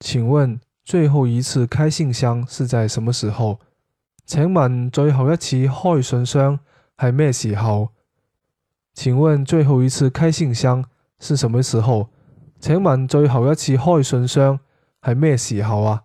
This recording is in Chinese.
请问最后一次开信箱是在什么时候请问最后一次开信箱系咩时候请问最后一次开信箱是什么时候请问最后一次开信箱系咩时候啊